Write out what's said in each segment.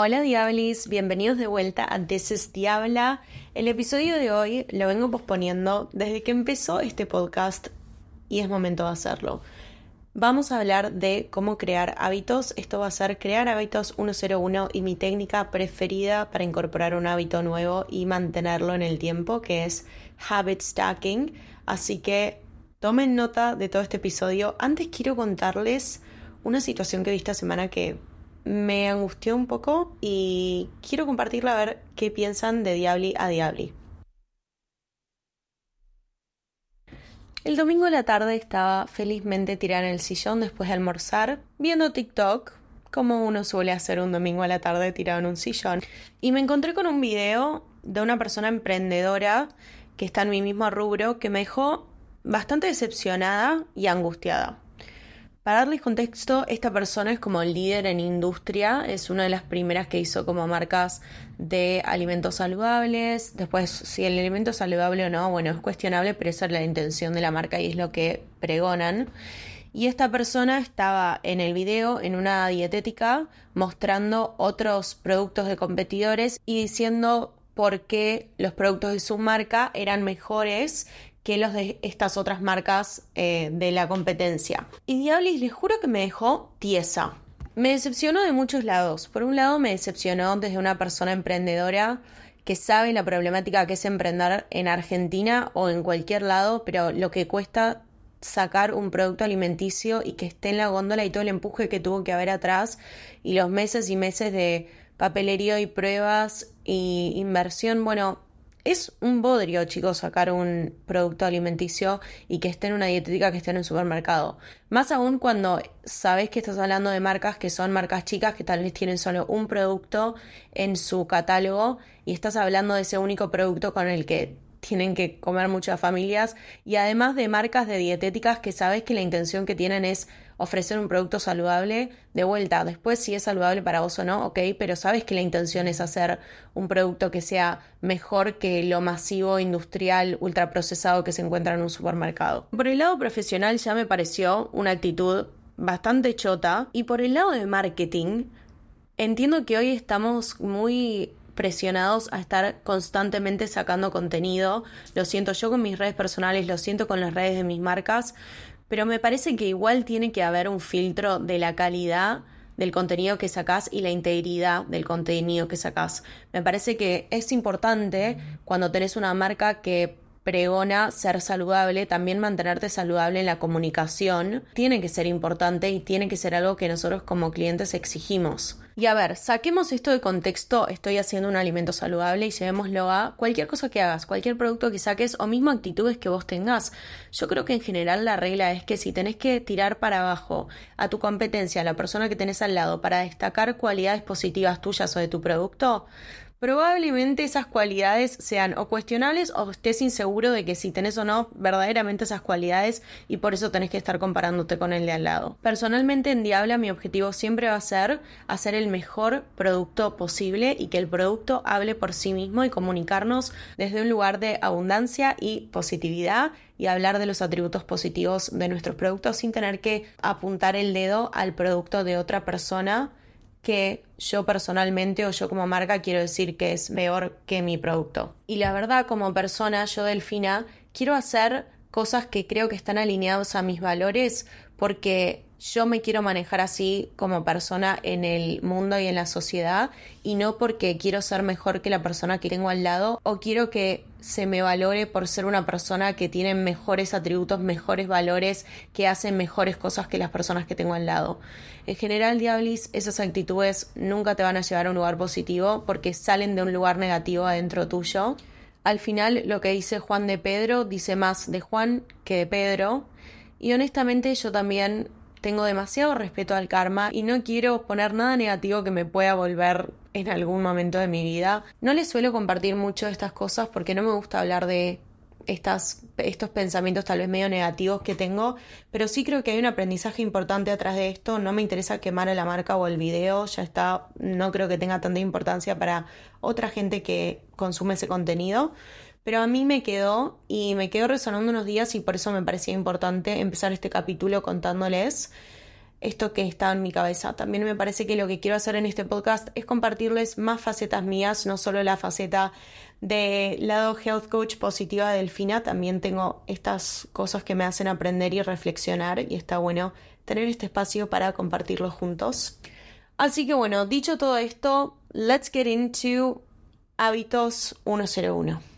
Hola Diablis, bienvenidos de vuelta a This is Diabla. El episodio de hoy lo vengo posponiendo desde que empezó este podcast y es momento de hacerlo. Vamos a hablar de cómo crear hábitos. Esto va a ser crear hábitos 101 y mi técnica preferida para incorporar un hábito nuevo y mantenerlo en el tiempo, que es habit stacking. Así que tomen nota de todo este episodio. Antes quiero contarles una situación que vi esta semana que me angustió un poco y quiero compartirla a ver qué piensan de Diabli a Diabli. El domingo de la tarde estaba felizmente tirada en el sillón después de almorzar, viendo TikTok, como uno suele hacer un domingo a la tarde tirado en un sillón, y me encontré con un video de una persona emprendedora que está en mi mismo rubro que me dejó bastante decepcionada y angustiada. Para darles contexto, esta persona es como líder en industria, es una de las primeras que hizo como marcas de alimentos saludables. Después, si el alimento es saludable o no, bueno, es cuestionable, pero esa es la intención de la marca y es lo que pregonan. Y esta persona estaba en el video en una dietética mostrando otros productos de competidores y diciendo por qué los productos de su marca eran mejores que los de estas otras marcas eh, de la competencia. Y Diablis, les juro que me dejó tiesa. Me decepcionó de muchos lados. Por un lado, me decepcionó desde una persona emprendedora que sabe la problemática que es emprender en Argentina o en cualquier lado, pero lo que cuesta sacar un producto alimenticio y que esté en la góndola y todo el empuje que tuvo que haber atrás y los meses y meses de papelería y pruebas y inversión, bueno, es un bodrio, chicos, sacar un producto alimenticio y que esté en una dietética que esté en un supermercado. Más aún cuando sabes que estás hablando de marcas que son marcas chicas que tal vez tienen solo un producto en su catálogo y estás hablando de ese único producto con el que tienen que comer muchas familias y además de marcas de dietéticas que sabes que la intención que tienen es ofrecer un producto saludable de vuelta. Después si es saludable para vos o no, ok, pero sabes que la intención es hacer un producto que sea mejor que lo masivo, industrial, ultraprocesado que se encuentra en un supermercado. Por el lado profesional ya me pareció una actitud bastante chota y por el lado de marketing entiendo que hoy estamos muy presionados a estar constantemente sacando contenido. Lo siento yo con mis redes personales, lo siento con las redes de mis marcas, pero me parece que igual tiene que haber un filtro de la calidad del contenido que sacás y la integridad del contenido que sacás. Me parece que es importante cuando tenés una marca que pregona ser saludable, también mantenerte saludable en la comunicación, tiene que ser importante y tiene que ser algo que nosotros como clientes exigimos. Y a ver, saquemos esto de contexto, estoy haciendo un alimento saludable y llevémoslo a cualquier cosa que hagas, cualquier producto que saques o mismo actitudes que vos tengas. Yo creo que en general la regla es que si tenés que tirar para abajo a tu competencia, a la persona que tenés al lado, para destacar cualidades positivas tuyas o de tu producto, probablemente esas cualidades sean o cuestionables o estés inseguro de que si tenés o no verdaderamente esas cualidades y por eso tenés que estar comparándote con el de al lado. Personalmente en Diabla mi objetivo siempre va a ser hacer el mejor producto posible y que el producto hable por sí mismo y comunicarnos desde un lugar de abundancia y positividad y hablar de los atributos positivos de nuestros productos sin tener que apuntar el dedo al producto de otra persona que yo personalmente o yo como marca quiero decir que es peor que mi producto. Y la verdad, como persona, yo Delfina, quiero hacer cosas que creo que están alineados a mis valores porque yo me quiero manejar así como persona en el mundo y en la sociedad y no porque quiero ser mejor que la persona que tengo al lado o quiero que se me valore por ser una persona que tiene mejores atributos, mejores valores, que hace mejores cosas que las personas que tengo al lado. En general, Diablis, esas actitudes nunca te van a llevar a un lugar positivo porque salen de un lugar negativo adentro tuyo. Al final, lo que dice Juan de Pedro dice más de Juan que de Pedro. Y honestamente yo también tengo demasiado respeto al karma y no quiero poner nada negativo que me pueda volver en algún momento de mi vida. No les suelo compartir mucho estas cosas porque no me gusta hablar de estas, estos pensamientos tal vez medio negativos que tengo, pero sí creo que hay un aprendizaje importante atrás de esto. No me interesa quemar a la marca o el video, ya está, no creo que tenga tanta importancia para otra gente que consume ese contenido. Pero a mí me quedó y me quedó resonando unos días y por eso me parecía importante empezar este capítulo contándoles esto que está en mi cabeza. También me parece que lo que quiero hacer en este podcast es compartirles más facetas mías, no solo la faceta de lado health coach positiva de Delfina, también tengo estas cosas que me hacen aprender y reflexionar y está bueno tener este espacio para compartirlo juntos. Así que bueno, dicho todo esto, let's get into hábitos 101.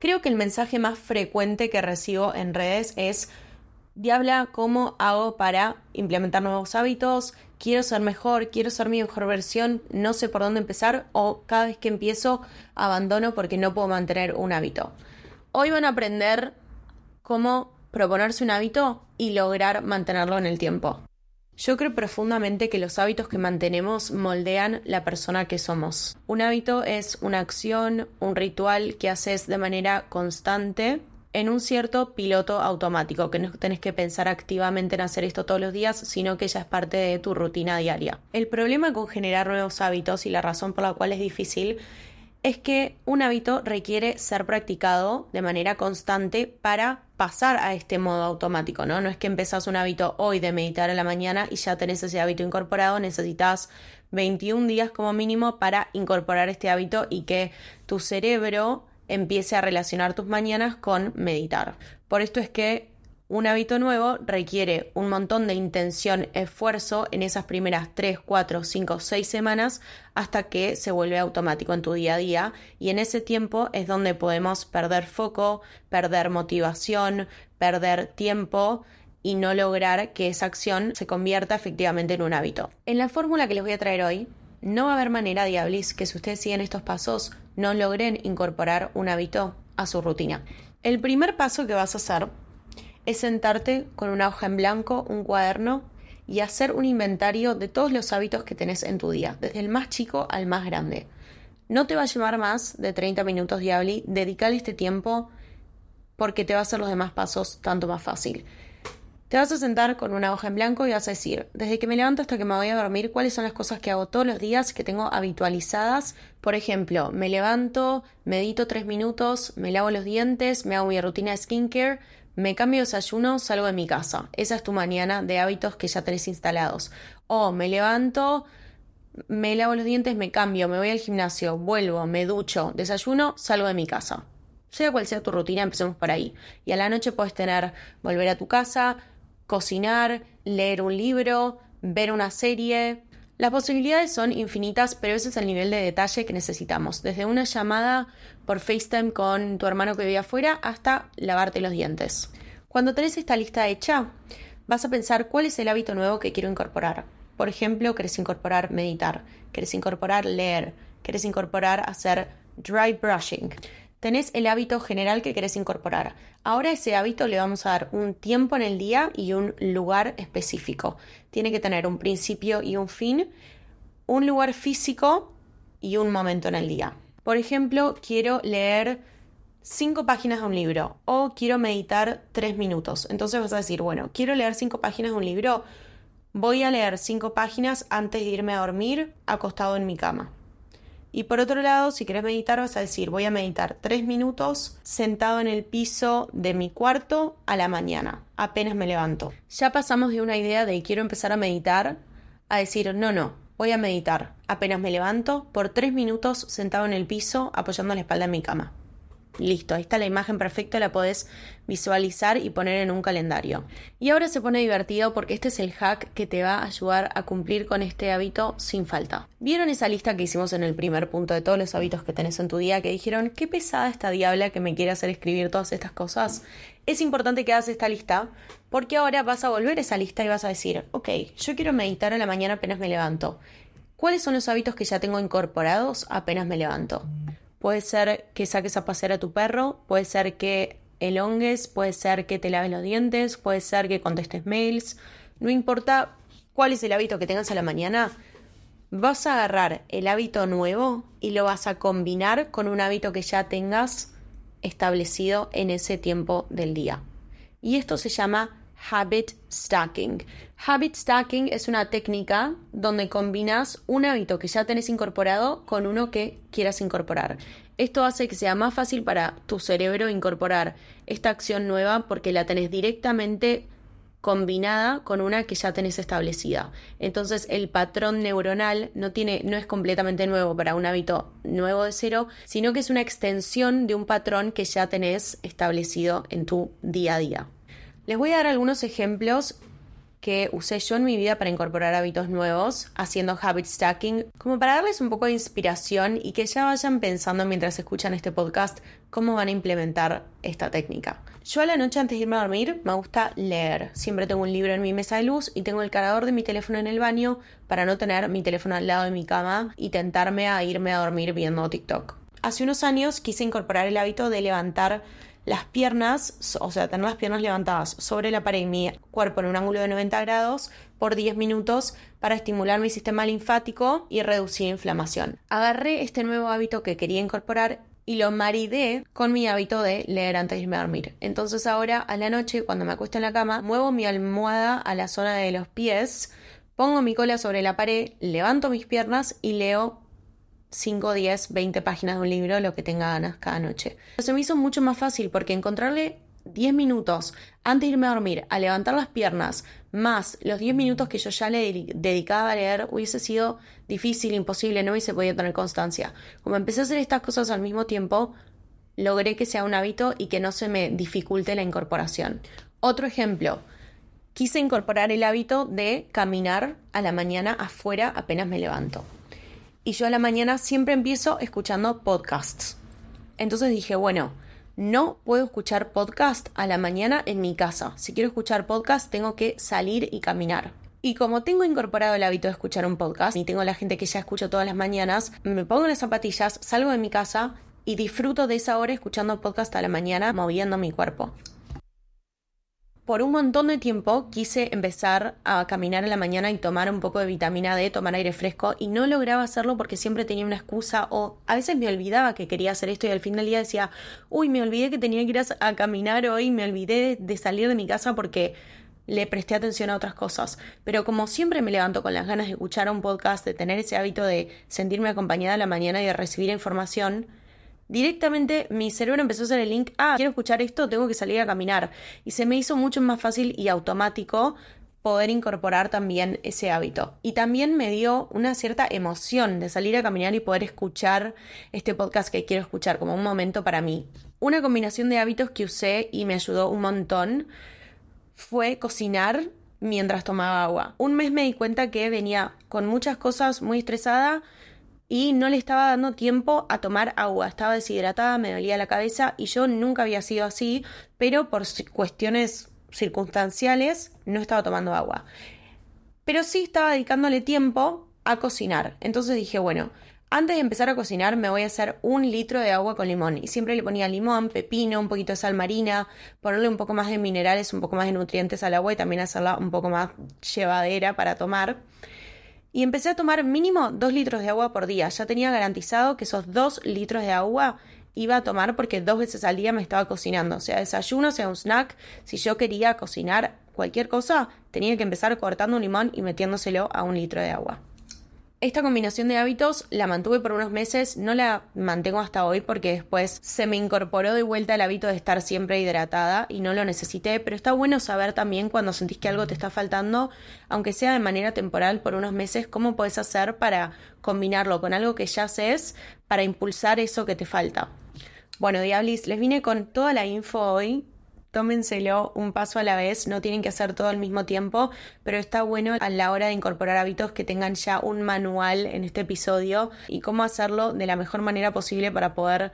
Creo que el mensaje más frecuente que recibo en redes es, Diabla, ¿cómo hago para implementar nuevos hábitos? Quiero ser mejor, quiero ser mi mejor versión, no sé por dónde empezar o cada vez que empiezo abandono porque no puedo mantener un hábito. Hoy van a aprender cómo proponerse un hábito y lograr mantenerlo en el tiempo. Yo creo profundamente que los hábitos que mantenemos moldean la persona que somos. Un hábito es una acción, un ritual que haces de manera constante en un cierto piloto automático, que no tenés que pensar activamente en hacer esto todos los días, sino que ya es parte de tu rutina diaria. El problema con generar nuevos hábitos y la razón por la cual es difícil es que un hábito requiere ser practicado de manera constante para pasar a este modo automático, ¿no? No es que empezás un hábito hoy de meditar en la mañana y ya tenés ese hábito incorporado, necesitas 21 días como mínimo para incorporar este hábito y que tu cerebro empiece a relacionar tus mañanas con meditar. Por esto es que un hábito nuevo requiere un montón de intención, esfuerzo en esas primeras 3, 4, 5, 6 semanas hasta que se vuelve automático en tu día a día y en ese tiempo es donde podemos perder foco, perder motivación, perder tiempo y no lograr que esa acción se convierta efectivamente en un hábito. En la fórmula que les voy a traer hoy, no va a haber manera, Diablis, que si ustedes siguen estos pasos no logren incorporar un hábito a su rutina. El primer paso que vas a hacer es sentarte con una hoja en blanco, un cuaderno y hacer un inventario de todos los hábitos que tenés en tu día, desde el más chico al más grande. No te va a llevar más de 30 minutos, Diabli. Dedicale este tiempo porque te va a hacer los demás pasos tanto más fácil. Te vas a sentar con una hoja en blanco y vas a decir, desde que me levanto hasta que me voy a dormir, cuáles son las cosas que hago todos los días que tengo habitualizadas. Por ejemplo, me levanto, medito tres minutos, me lavo los dientes, me hago mi rutina de skincare, me cambio desayuno, salgo de mi casa. Esa es tu mañana de hábitos que ya tenés instalados. O me levanto, me lavo los dientes, me cambio, me voy al gimnasio, vuelvo, me ducho, desayuno, salgo de mi casa. Sea cual sea tu rutina, empecemos por ahí. Y a la noche puedes tener volver a tu casa, cocinar, leer un libro, ver una serie, las posibilidades son infinitas, pero ese es el nivel de detalle que necesitamos. Desde una llamada por FaceTime con tu hermano que vive afuera hasta lavarte los dientes. Cuando tenés esta lista hecha, vas a pensar cuál es el hábito nuevo que quiero incorporar. Por ejemplo, querés incorporar meditar, querés incorporar leer, querés incorporar hacer dry brushing tenés el hábito general que querés incorporar. Ahora ese hábito le vamos a dar un tiempo en el día y un lugar específico. Tiene que tener un principio y un fin, un lugar físico y un momento en el día. Por ejemplo, quiero leer cinco páginas de un libro o quiero meditar tres minutos. Entonces vas a decir, bueno, quiero leer cinco páginas de un libro, voy a leer cinco páginas antes de irme a dormir acostado en mi cama. Y por otro lado, si quieres meditar, vas a decir, voy a meditar tres minutos sentado en el piso de mi cuarto a la mañana, apenas me levanto. Ya pasamos de una idea de quiero empezar a meditar a decir, no, no, voy a meditar, apenas me levanto, por tres minutos sentado en el piso apoyando la espalda en mi cama. Listo, ahí está la imagen perfecta, la podés visualizar y poner en un calendario. Y ahora se pone divertido porque este es el hack que te va a ayudar a cumplir con este hábito sin falta. ¿Vieron esa lista que hicimos en el primer punto de todos los hábitos que tenés en tu día que dijeron, qué pesada esta diabla que me quiere hacer escribir todas estas cosas? Es importante que hagas esta lista porque ahora vas a volver a esa lista y vas a decir, ok, yo quiero meditar a la mañana apenas me levanto. ¿Cuáles son los hábitos que ya tengo incorporados apenas me levanto? Puede ser que saques a pasear a tu perro, puede ser que elongues, puede ser que te laves los dientes, puede ser que contestes mails. No importa cuál es el hábito que tengas a la mañana, vas a agarrar el hábito nuevo y lo vas a combinar con un hábito que ya tengas establecido en ese tiempo del día. Y esto se llama habit stacking. Habit stacking es una técnica donde combinas un hábito que ya tenés incorporado con uno que quieras incorporar. Esto hace que sea más fácil para tu cerebro incorporar esta acción nueva porque la tenés directamente combinada con una que ya tenés establecida. Entonces el patrón neuronal no tiene no es completamente nuevo para un hábito nuevo de cero, sino que es una extensión de un patrón que ya tenés establecido en tu día a día. Les voy a dar algunos ejemplos que usé yo en mi vida para incorporar hábitos nuevos, haciendo habit stacking, como para darles un poco de inspiración y que ya vayan pensando mientras escuchan este podcast cómo van a implementar esta técnica. Yo a la noche antes de irme a dormir me gusta leer. Siempre tengo un libro en mi mesa de luz y tengo el cargador de mi teléfono en el baño para no tener mi teléfono al lado de mi cama y tentarme a irme a dormir viendo TikTok. Hace unos años quise incorporar el hábito de levantar las piernas, o sea, tener las piernas levantadas sobre la pared y mi cuerpo en un ángulo de 90 grados por 10 minutos para estimular mi sistema linfático y reducir inflamación. Agarré este nuevo hábito que quería incorporar y lo maridé con mi hábito de leer antes de irme a dormir. Entonces ahora a la noche, cuando me acuesto en la cama, muevo mi almohada a la zona de los pies, pongo mi cola sobre la pared, levanto mis piernas y leo 5, 10, 20 páginas de un libro, lo que tenga ganas cada noche. Se me hizo mucho más fácil porque encontrarle 10 minutos antes de irme a dormir a levantar las piernas, más los 10 minutos que yo ya le dedicaba a leer, hubiese sido difícil, imposible, no hubiese podido tener constancia. Como empecé a hacer estas cosas al mismo tiempo, logré que sea un hábito y que no se me dificulte la incorporación. Otro ejemplo, quise incorporar el hábito de caminar a la mañana afuera apenas me levanto y yo a la mañana siempre empiezo escuchando podcasts. Entonces dije, bueno, no puedo escuchar podcast a la mañana en mi casa. Si quiero escuchar podcast, tengo que salir y caminar. Y como tengo incorporado el hábito de escuchar un podcast y tengo la gente que ya escucho todas las mañanas, me pongo las zapatillas, salgo de mi casa y disfruto de esa hora escuchando podcast a la mañana, moviendo mi cuerpo por un montón de tiempo quise empezar a caminar en la mañana y tomar un poco de vitamina D, tomar aire fresco y no lograba hacerlo porque siempre tenía una excusa o a veces me olvidaba que quería hacer esto y al fin del día decía, uy, me olvidé que tenía que ir a, caminar hoy, me olvidé de, salir de mi casa porque le presté atención a otras cosas. Pero como siempre me levanto con las ganas de escuchar un podcast, de tener ese hábito de sentirme acompañada a la mañana y de recibir información, directamente mi cerebro empezó a hacer el link, ah, quiero escuchar esto, tengo que salir a caminar. Y se me hizo mucho más fácil y automático poder incorporar también ese hábito. Y también me dio una cierta emoción de salir a caminar y poder escuchar este podcast que quiero escuchar como un momento para mí. Una combinación de hábitos que usé y me ayudó un montón fue cocinar mientras tomaba agua. Un mes me di cuenta que venía con muchas cosas muy estresada y no le estaba dando tiempo a tomar agua. Estaba deshidratada, me dolía la cabeza y yo nunca había sido así, pero por cuestiones circunstanciales no estaba tomando agua. Pero sí estaba dedicándole tiempo a cocinar. Entonces dije, bueno, antes de empezar a cocinar me voy a hacer un litro de agua con limón y siempre le ponía limón, pepino, un poquito de sal marina, ponerle un poco más de minerales, un poco más de nutrientes al agua y también hacerla un poco más llevadera para tomar y empecé a tomar mínimo dos litros de agua por día. Ya tenía garantizado que esos dos litros de agua iba a tomar porque dos veces al día me estaba cocinando, sea desayuno, sea un snack. Si yo quería cocinar cualquier cosa, tenía que empezar cortando un limón y metiéndoselo a un litro de agua. Esta combinación de hábitos la mantuve por unos meses, no la mantengo hasta hoy porque después se me incorporó de vuelta el hábito de estar siempre hidratada y no lo necesité, pero está bueno saber también cuando sentís que algo te está faltando, aunque sea de manera temporal por unos meses, cómo puedes hacer para combinarlo con algo que ya haces para impulsar eso que te falta. Bueno, Diablis, les vine con toda la info hoy tómenselo un paso a la vez, no tienen que hacer todo al mismo tiempo, pero está bueno a la hora de incorporar hábitos que tengan ya un manual en este episodio y cómo hacerlo de la mejor manera posible para poder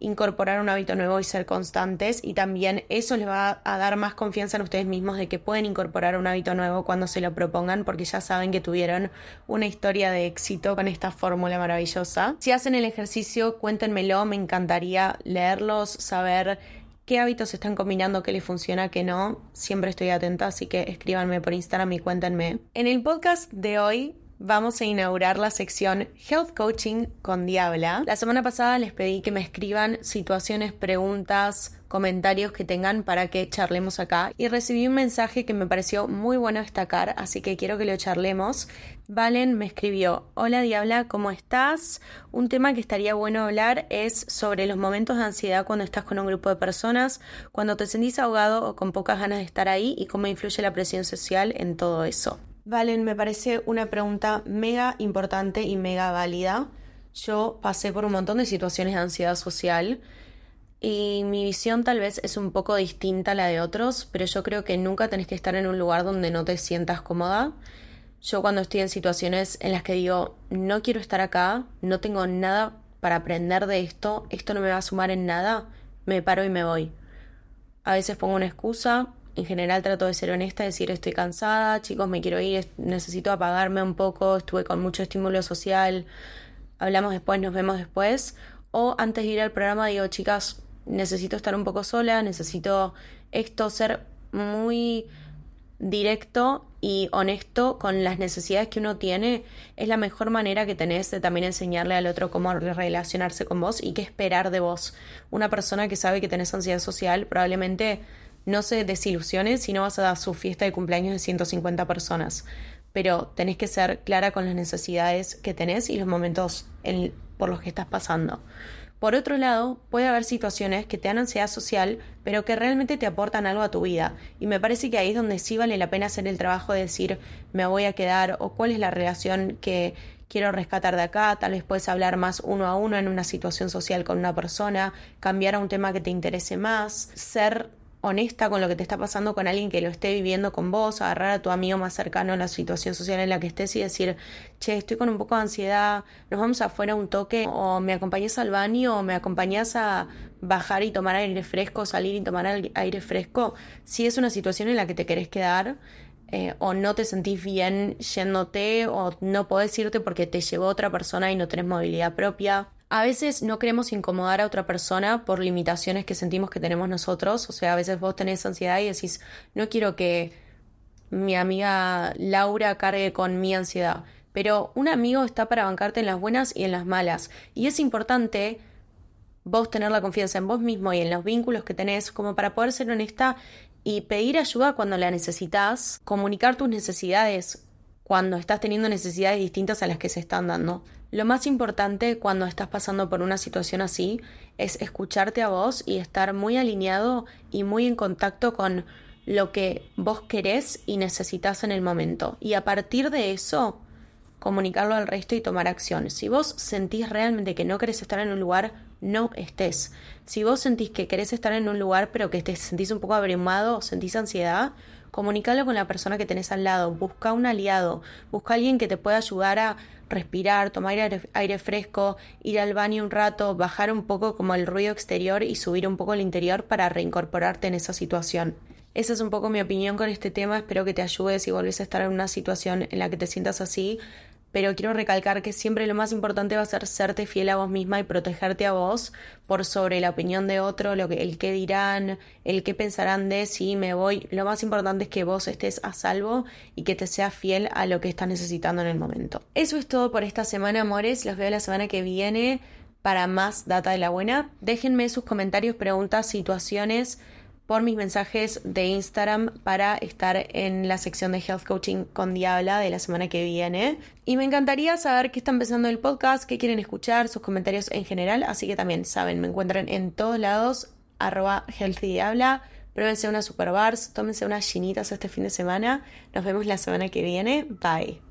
incorporar un hábito nuevo y ser constantes y también eso les va a dar más confianza en ustedes mismos de que pueden incorporar un hábito nuevo cuando se lo propongan porque ya saben que tuvieron una historia de éxito con esta fórmula maravillosa. Si hacen el ejercicio, cuéntenmelo, me encantaría leerlos, saber qué hábitos están combinando, qué les funciona, qué no. Siempre estoy atenta, así que escríbanme por Instagram y cuéntenme. En el podcast de hoy vamos a inaugurar la sección Health Coaching con Diabla. La semana pasada les pedí que me escriban situaciones, preguntas, comentarios que tengan para que charlemos acá. Y recibí un mensaje que me pareció muy bueno destacar, así que quiero que lo charlemos. Valen me escribió, hola Diabla, ¿cómo estás? Un tema que estaría bueno hablar es sobre los momentos de ansiedad cuando estás con un grupo de personas, cuando te sentís ahogado o con pocas ganas de estar ahí y cómo influye la presión social en todo eso. Valen, me parece una pregunta mega importante y mega válida. Yo pasé por un montón de situaciones de ansiedad social y mi visión tal vez es un poco distinta a la de otros, pero yo creo que nunca tenés que estar en un lugar donde no te sientas cómoda. Yo cuando estoy en situaciones en las que digo, no quiero estar acá, no tengo nada para aprender de esto, esto no me va a sumar en nada, me paro y me voy. A veces pongo una excusa, en general trato de ser honesta, decir estoy cansada, chicos, me quiero ir, necesito apagarme un poco, estuve con mucho estímulo social, hablamos después, nos vemos después. O antes de ir al programa digo, chicas, necesito estar un poco sola, necesito esto, ser muy directo y honesto con las necesidades que uno tiene es la mejor manera que tenés de también enseñarle al otro cómo relacionarse con vos y qué esperar de vos. Una persona que sabe que tenés ansiedad social probablemente no se desilusione si no vas a dar su fiesta de cumpleaños de 150 personas, pero tenés que ser clara con las necesidades que tenés y los momentos por los que estás pasando. Por otro lado, puede haber situaciones que te dan ansiedad social, pero que realmente te aportan algo a tu vida. Y me parece que ahí es donde sí vale la pena hacer el trabajo de decir me voy a quedar o cuál es la relación que quiero rescatar de acá. Tal vez puedes hablar más uno a uno en una situación social con una persona, cambiar a un tema que te interese más, ser honesta con lo que te está pasando con alguien que lo esté viviendo con vos, agarrar a tu amigo más cercano en la situación social en la que estés y decir, che, estoy con un poco de ansiedad, nos vamos afuera un toque, o me acompañas al baño, o me acompañas a bajar y tomar aire fresco, salir y tomar aire fresco, si es una situación en la que te querés quedar, eh, o no te sentís bien yéndote, o no podés irte porque te llevó otra persona y no tenés movilidad propia, a veces no queremos incomodar a otra persona por limitaciones que sentimos que tenemos nosotros. O sea, a veces vos tenés ansiedad y decís, no quiero que mi amiga Laura cargue con mi ansiedad. Pero un amigo está para bancarte en las buenas y en las malas. Y es importante vos tener la confianza en vos mismo y en los vínculos que tenés como para poder ser honesta y pedir ayuda cuando la necesitas, comunicar tus necesidades cuando estás teniendo necesidades distintas a las que se están dando. Lo más importante cuando estás pasando por una situación así es escucharte a vos y estar muy alineado y muy en contacto con lo que vos querés y necesitas en el momento. Y a partir de eso, comunicarlo al resto y tomar acción. Si vos sentís realmente que no querés estar en un lugar, no estés. Si vos sentís que querés estar en un lugar pero que te sentís un poco abrumado sentís ansiedad, comunicalo con la persona que tenés al lado, busca un aliado, busca alguien que te pueda ayudar a respirar, tomar aire, fresco, ir al baño un rato, bajar un poco como el ruido exterior y subir un poco el interior para reincorporarte en esa situación. Esa es un poco mi opinión con este tema, espero que te ayude si volvés a estar en una situación en la que te sientas así pero quiero recalcar que siempre lo más importante va a ser serte fiel a vos misma y protegerte a vos por sobre la opinión de otro, lo que, el qué dirán, el qué pensarán de si me voy. Lo más importante es que vos estés a salvo y que te seas fiel a lo que estás necesitando en el momento. Eso es todo por esta semana, amores. Los veo la semana que viene para más data de la buena. Déjenme sus comentarios, preguntas, situaciones por mis mensajes de Instagram para estar en la sección de Health Coaching con Diabla de la semana que viene. Y me encantaría saber qué está empezando el podcast, qué quieren escuchar, sus comentarios en general. Así que también saben, me encuentran en todos lados, arroba Healthy Diabla. Pruébense unas super bars, tómense unas chinitas este fin de semana. Nos vemos la semana que viene. Bye.